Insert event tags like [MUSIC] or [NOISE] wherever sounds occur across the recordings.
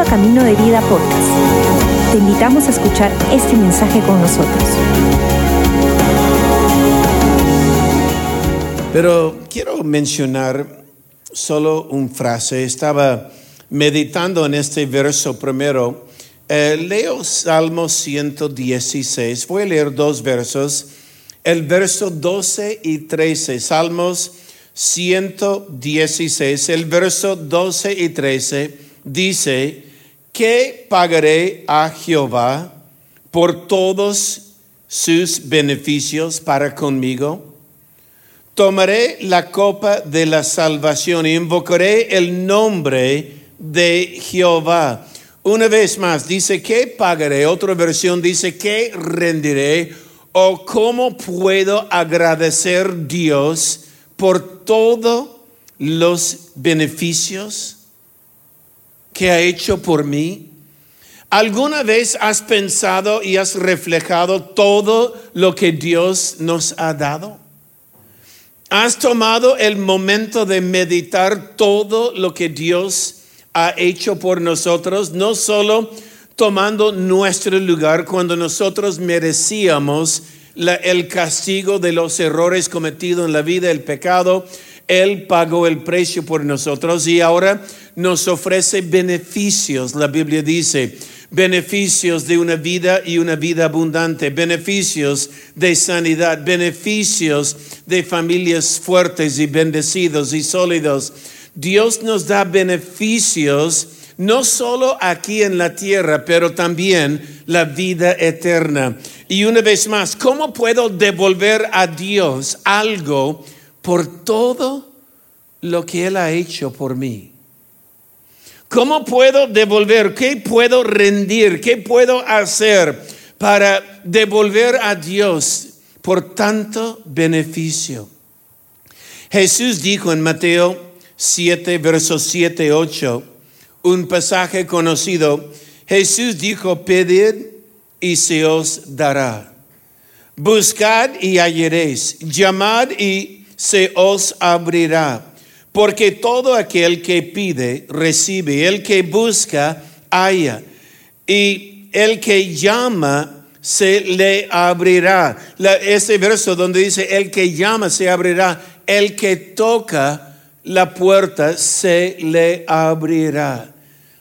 Bienvenido a Camino de Vida Podcast. Te invitamos a escuchar este mensaje con nosotros. Pero quiero mencionar solo una frase. Estaba meditando en este verso primero. Eh, leo Salmo 116. Voy a leer dos versos. El verso 12 y 13. Salmos 116. El verso 12 y 13 dice, ¿qué pagaré a Jehová por todos sus beneficios para conmigo? Tomaré la copa de la salvación y invocaré el nombre de Jehová. Una vez más, dice que pagaré. Otra versión dice que rendiré. O cómo puedo agradecer Dios por todos los beneficios que ha hecho por mí. ¿Alguna vez has pensado y has reflejado todo lo que Dios nos ha dado? ¿Has tomado el momento de meditar todo lo que Dios ha hecho por nosotros? No solo tomando nuestro lugar cuando nosotros merecíamos el castigo de los errores cometidos en la vida, el pecado. Él pagó el precio por nosotros y ahora nos ofrece beneficios. La Biblia dice, beneficios de una vida y una vida abundante, beneficios de sanidad, beneficios de familias fuertes y bendecidos y sólidos. Dios nos da beneficios no solo aquí en la tierra, pero también la vida eterna. Y una vez más, ¿cómo puedo devolver a Dios algo por todo lo que Él ha hecho por mí? ¿Cómo puedo devolver? ¿Qué puedo rendir? ¿Qué puedo hacer para devolver a Dios por tanto beneficio? Jesús dijo en Mateo 7, versos 7, 8, un pasaje conocido, Jesús dijo, pedid y se os dará. Buscad y hallaréis, llamad y se os abrirá. Porque todo aquel que pide, recibe. El que busca, halla. Y el que llama, se le abrirá. ese verso donde dice, el que llama, se abrirá. El que toca la puerta, se le abrirá.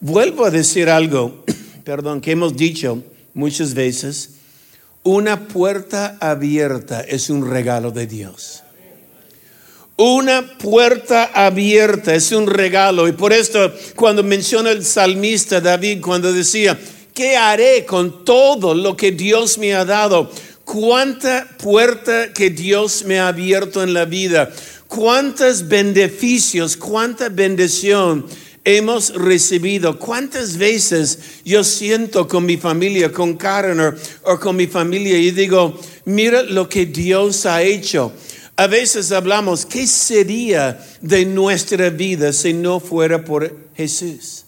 Vuelvo a decir algo, [CLEARS THROAT] perdón, que hemos dicho muchas veces. Una puerta abierta es un regalo de Dios. Una puerta abierta es un regalo. Y por esto, cuando menciona el salmista David, cuando decía, ¿qué haré con todo lo que Dios me ha dado? ¿Cuánta puerta que Dios me ha abierto en la vida? ¿Cuántos beneficios, cuánta bendición hemos recibido? ¿Cuántas veces yo siento con mi familia, con Karen o, con mi familia y digo, mira lo que Dios ha hecho? A veces hablamos, ¿qué sería de nuestra vida si no fuera por Jesús?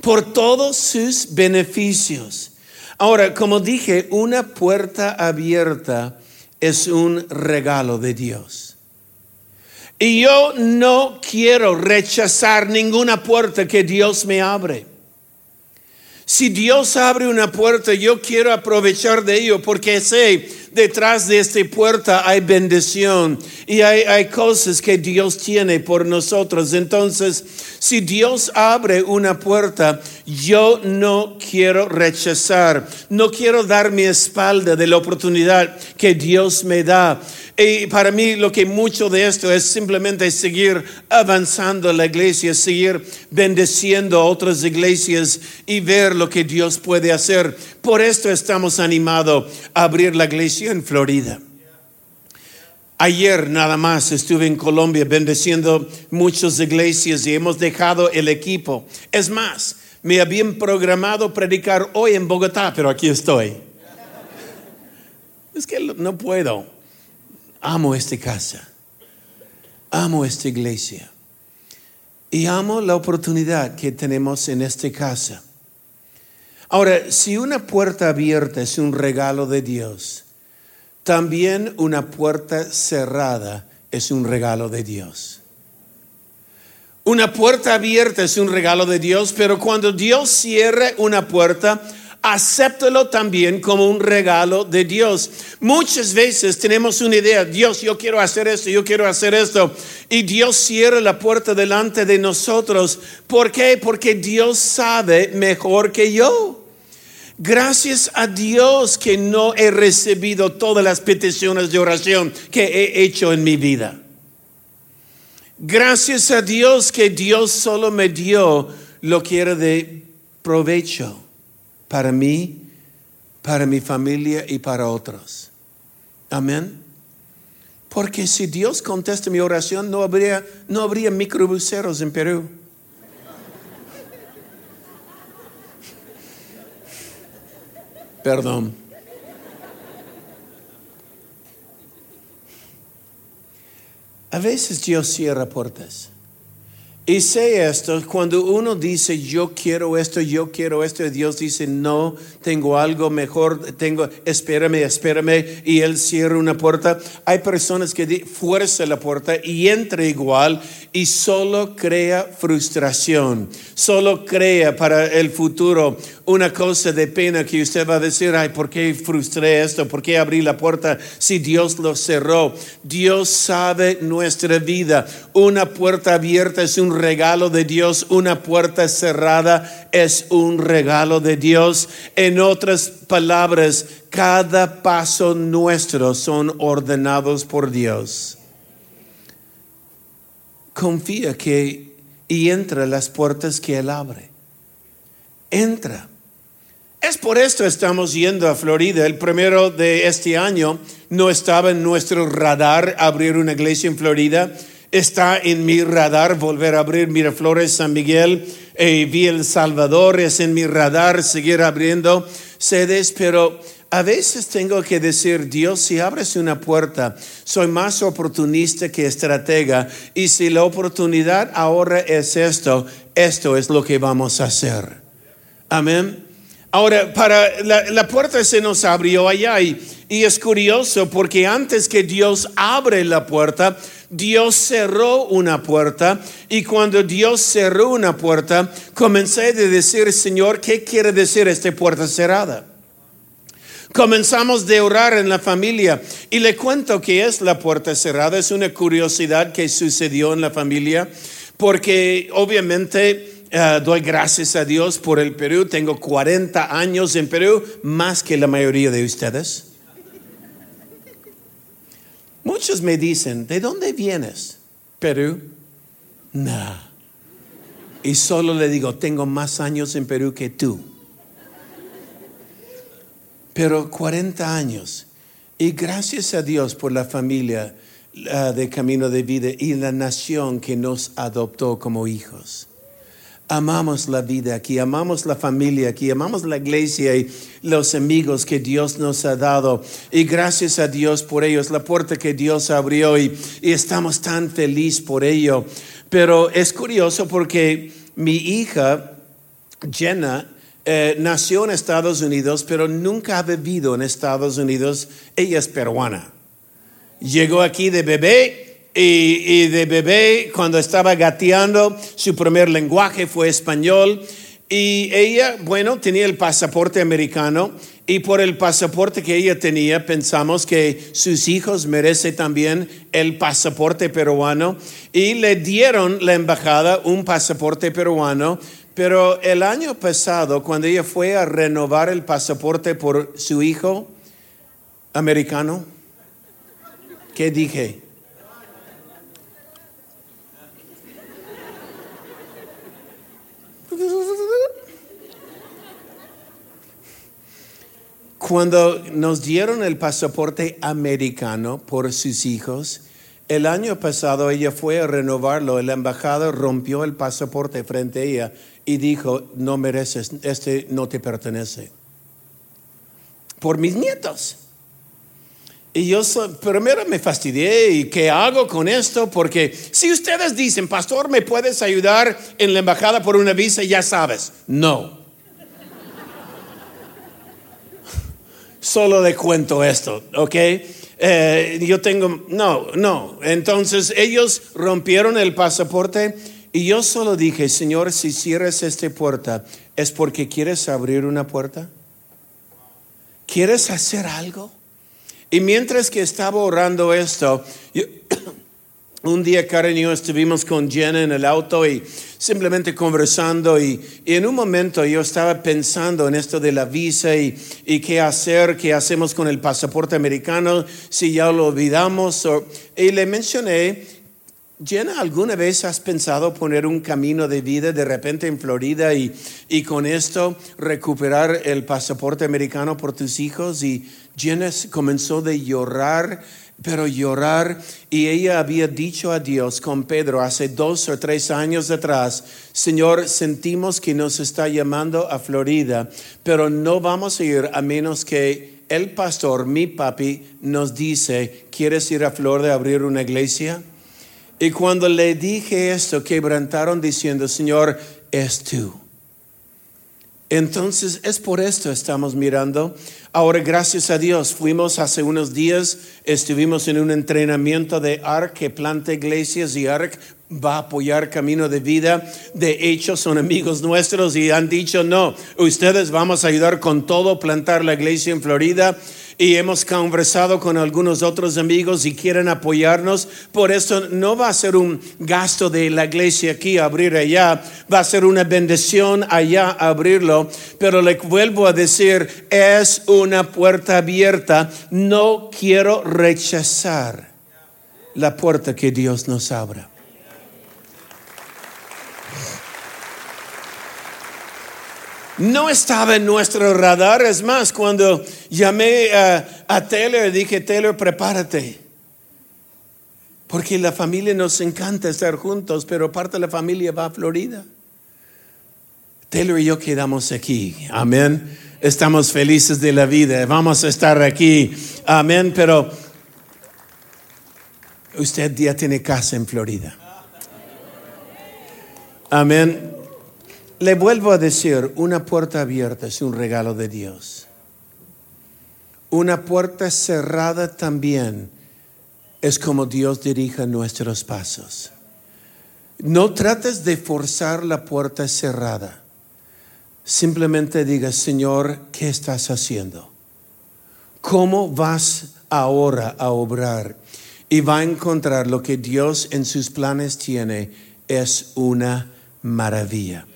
Por todos sus beneficios. Ahora, como dije, una puerta abierta es un regalo de Dios. Y yo no quiero rechazar ninguna puerta que Dios me abre. Si Dios abre una puerta, yo quiero aprovechar de ello porque sé detrás de esta puerta hay bendición y hay, cosas que Dios tiene por nosotros. Entonces, si Dios abre una puerta, yo no quiero rechazar, no quiero dar mi espalda de la oportunidad que Dios me da. Y para mí lo que mucho de esto es simplemente seguir avanzando en la iglesia, seguir bendeciendo a otras iglesias y ver lo que Dios puede hacer. Por esto estamos animados a abrir la iglesia en Florida. Ayer nada más estuve en Colombia bendeciendo muchas iglesias y hemos dejado el equipo. Es más, me habían programado predicar hoy en Bogotá, pero aquí estoy. Es que no puedo. Amo esta casa. Amo esta iglesia. Y amo la oportunidad que tenemos en esta casa. Ahora, si una puerta abierta es un regalo de Dios, también una puerta cerrada es un regalo de Dios. Una puerta abierta es un regalo de Dios, pero cuando Dios cierre una puerta, acéptalo también como un regalo de Dios. Muchas veces tenemos una idea, Dios, yo quiero hacer esto, yo quiero hacer esto, y Dios cierra la puerta delante de nosotros. ¿Por qué? Porque Dios sabe mejor que yo. Gracias a Dios que no he recibido todas las peticiones de oración que he hecho en mi vida. Gracias a Dios que Dios solo me dio lo que era de provecho para mí, para mi familia y para otros. Amén. Porque si Dios contesta mi oración, no habría, no habría en Perú. Perdón. A veces Dios cierra puertas. Y sé esto, cuando uno dice yo quiero esto, yo quiero esto, y Dios dice no, tengo algo mejor, tengo, espérame, espérame, y Él cierra una puerta. Hay personas que fuerza la puerta y entra igual y solo crea frustración, solo crea para el futuro una cosa de pena que usted va a decir, ay, ¿por qué frustré esto? ¿Por qué abrí la puerta si Dios lo cerró? Dios sabe nuestra vida. Una puerta abierta es un regalo de Dios, una puerta cerrada es un regalo de Dios. En otras palabras, cada paso nuestro son ordenados por Dios. Confía que y entra las puertas que Él abre. Entra. Es por esto estamos yendo a Florida. El primero de este año no estaba en nuestro radar abrir una iglesia en Florida. Está en mi radar volver a abrir Miraflores, San Miguel, y vi El Salvador. Es en mi radar seguir abriendo sedes, pero a veces tengo que decir, Dios, si abres una puerta, soy más oportunista que estratega. Y si la oportunidad ahora es esto, esto es lo que vamos a hacer. Amén. Ahora, para la, puerta se nos abrió allá y, y, es curioso porque antes que Dios abre la puerta, Dios cerró una puerta y cuando Dios cerró una puerta, comencé a decir, Señor, ¿qué quiere decir esta puerta cerrada? Comenzamos de orar en la familia y le cuento que es la puerta cerrada, es una curiosidad que sucedió en la familia porque obviamente eh, doy gracias a Dios por el Perú. Tengo 40 años en Perú, más que la mayoría de ustedes. Muchos me dicen, ¿de dónde vienes? Perú. Nah. Y solo le digo, tengo más años en Perú que tú. Pero 40 años. Y gracias a Dios por la familia de Camino de Vida y la nación que nos adoptó como hijos amamos la vida aquí, amamos la familia aquí, amamos la iglesia y los amigos que Dios nos ha dado. Y gracias a Dios por ellos, la puerta que Dios abrió y, estamos tan felices por ello. Pero es curioso porque mi hija, Jenna, eh, nació en Estados Unidos, pero nunca ha vivido en Estados Unidos. Ella es peruana. Llegó aquí de bebé y, de bebé, cuando estaba gateando, su primer lenguaje fue español. Y ella, bueno, tenía el pasaporte americano y por el pasaporte que ella tenía pensamos que sus hijos merecen también el pasaporte peruano y le dieron la embajada un pasaporte peruano. Pero el año pasado, cuando ella fue a renovar el pasaporte por su hijo americano, ¿qué dije? Cuando nos dieron el pasaporte americano por sus hijos, el año pasado ella fue a renovarlo, el embajador rompió el pasaporte frente a ella y dijo, no mereces, este no te pertenece. Por mis nietos. Y yo primero me fastidié y qué hago con esto porque si ustedes dicen, pastor, ¿me puedes ayudar en la embajada por una visa? Ya sabes, no. solo le cuento esto, ¿ok? Eh, yo tengo, no, no. Entonces ellos rompieron el pasaporte Y yo solo dije, Señor, si cierras esta puerta, ¿es porque quieres abrir una puerta? ¿Quieres hacer algo? Y mientras que estaba orando esto, yo- [COUGHS] un día Karen y yo estuvimos con Jenna en el auto y simplemente conversando y, y en un momento yo estaba pensando en esto de la visa y, y qué hacer, qué hacemos con el pasaporte americano, si ya lo olvidamos. y le mencioné Jenna, ¿alguna vez has pensado poner un camino de vida de repente en Florida y, y con esto recuperar el pasaporte americano por tus hijos? Y Jenna comenzó de llorar, pero llorar, y ella había dicho a Dios con Pedro hace dos o tres años atrás, Señor, sentimos que nos está llamando a Florida, pero no vamos a ir a menos que el pastor, mi papi, nos dice, ¿quieres ir a Florida a abrir una iglesia? Y cuando le dije esto, quebrantaron diciendo, Señor, es tú. Entonces, es por esto estamos mirando. Ahora, gracias a Dios, fuimos hace unos días, estuvimos en un entrenamiento de ARC que planta iglesias y ARC va a apoyar Camino de Vida. De hecho, son amigos nuestros y han dicho, no, ustedes vamos a ayudar con todo, plantar la iglesia en Florida y hemos conversado con algunos otros amigos y quieren apoyarnos. Por eso no va a ser un gasto de la iglesia aquí abrir allá, va a ser una bendición allá abrirlo. Pero le vuelvo a decir, es una puerta abierta. No quiero rechazar la puerta que Dios nos abra. No estaba en nuestro radar, es más, cuando llamé a, a Taylor, dije, Taylor, prepárate. Porque la familia nos encanta estar juntos, pero parte de la familia va a Florida. Taylor y yo quedamos aquí, amén. Estamos felices de la vida, vamos a estar aquí, amén, pero usted ya tiene casa en Florida. Amén. Le vuelvo a decir, una puerta abierta es un regalo de Dios. Una puerta cerrada también es como Dios dirige nuestros pasos. No trates de forzar la puerta cerrada. Simplemente diga, Señor, ¿qué estás haciendo? ¿Cómo vas ahora a obrar? Y va a encontrar lo que Dios en sus planes tiene es una maravilla.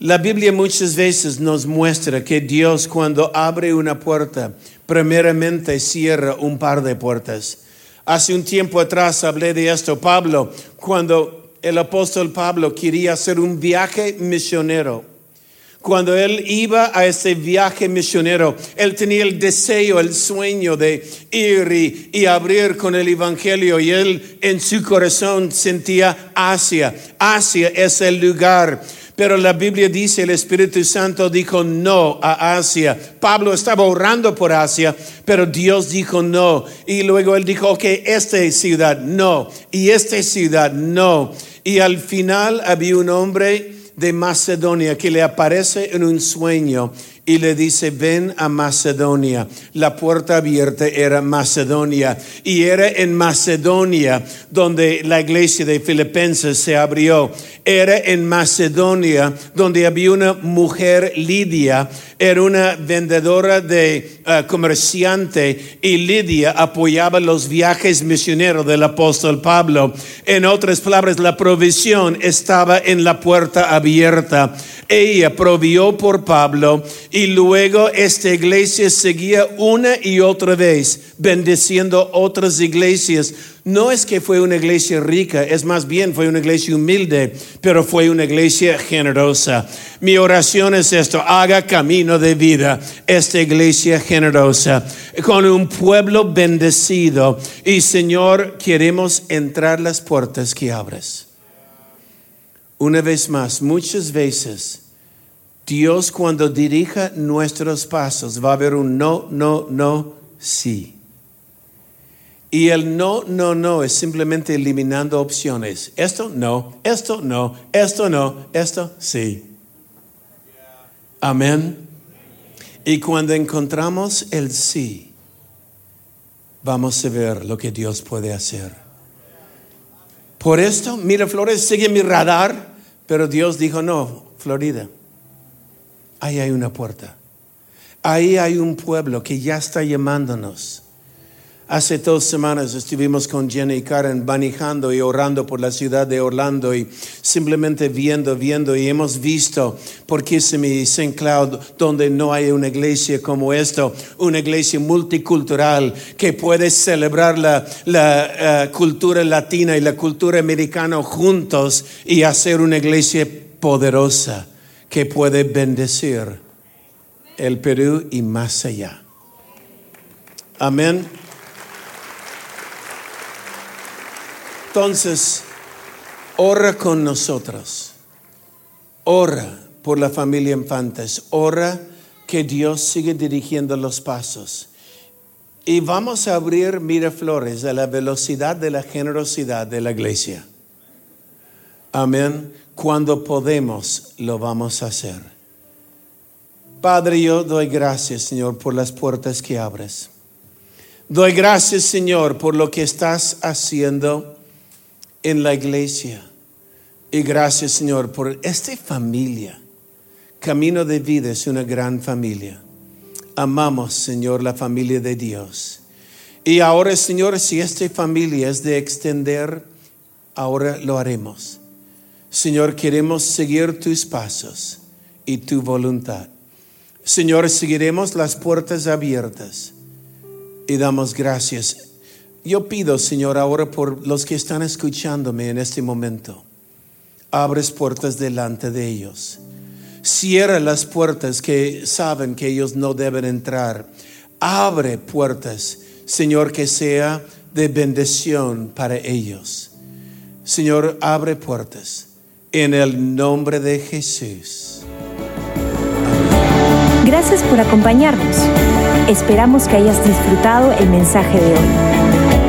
La Biblia muchas veces nos muestra que Dios cuando abre una puerta, primeramente cierra un par de puertas. Hace un tiempo atrás hablé de esto, Pablo, cuando el apóstol Pablo quería hacer un viaje misionero. Cuando él iba a ese viaje misionero, él tenía el deseo, el sueño de ir y, abrir con el Evangelio y él en su corazón sentía Asia. Asia es el lugar. Pero la Biblia dice, el Espíritu Santo dijo no a Asia. Pablo estaba orando por Asia, pero Dios dijo no. Y luego él dijo, ok, esta ciudad no. Y esta ciudad no. Y al final había un hombre de Macedonia que le aparece en un sueño y le dice, ven a Macedonia. La puerta abierta era Macedonia y era en Macedonia donde la iglesia de Filipenses se abrió. Era en Macedonia donde había una mujer Lidia, era una vendedora de uh, comerciante y Lidia apoyaba los viajes misioneros del apóstol Pablo. En otras palabras, la provisión estaba en la puerta abierta. Ella provió por Pablo y luego esta iglesia seguía una y otra vez bendeciendo otras iglesias. No es que fue una iglesia rica, es más bien fue una iglesia humilde, pero fue una iglesia generosa. Mi oración es esto, haga camino de vida esta iglesia generosa, con un pueblo bendecido. Y Señor, queremos entrar las puertas que abres. Una vez más, muchas veces Dios cuando dirija nuestros pasos va a haber un no, no, no, sí. Y el no, no, no es simplemente eliminando opciones. Esto no, esto no, esto no, esto sí. Amén. Y cuando encontramos el sí, vamos a ver lo que Dios puede hacer. Por esto, Miraflores sigue mi radar, pero Dios dijo, no, Florida, ahí hay una puerta. Ahí hay un pueblo que ya está llamándonos. Hace dos semanas estuvimos con Jenny y Karen manejando y orando por la ciudad de Orlando y simplemente viendo, viendo y hemos visto por Kissimmee y St. Cloud donde no hay una iglesia como esto, una iglesia multicultural que puede celebrar la, la eh, cultura latina y la cultura americana juntos y hacer una iglesia poderosa que puede bendecir el Perú y más allá. Amén. Entonces, ora con nosotros. Ora por la familia Infantes. Ora que Dios siga dirigiendo los pasos. Y vamos a abrir Miraflores a la velocidad de la generosidad de la iglesia. Amén. Cuando podemos, lo vamos a hacer. Padre, yo doy gracias, Señor, por las puertas que abres. Doy gracias, Señor, por lo que estás haciendo en la iglesia. Y gracias, Señor, por esta familia. Camino de vida es una gran familia. Amamos, Señor, la familia de Dios. Y ahora, Señor, si esta familia es de extender, ahora lo haremos. Señor, queremos seguir tus pasos y tu voluntad. Señor, seguiremos las puertas abiertas y damos gracias yo pido, Señor, ahora por los que están escuchándome en este momento, abres puertas delante de ellos. Cierra las puertas que saben que ellos no deben entrar. Abre puertas, Señor, que sea de bendición para ellos. Señor, abre puertas en el nombre de Jesús. Gracias por acompañarnos. Esperamos que hayas disfrutado el mensaje de hoy.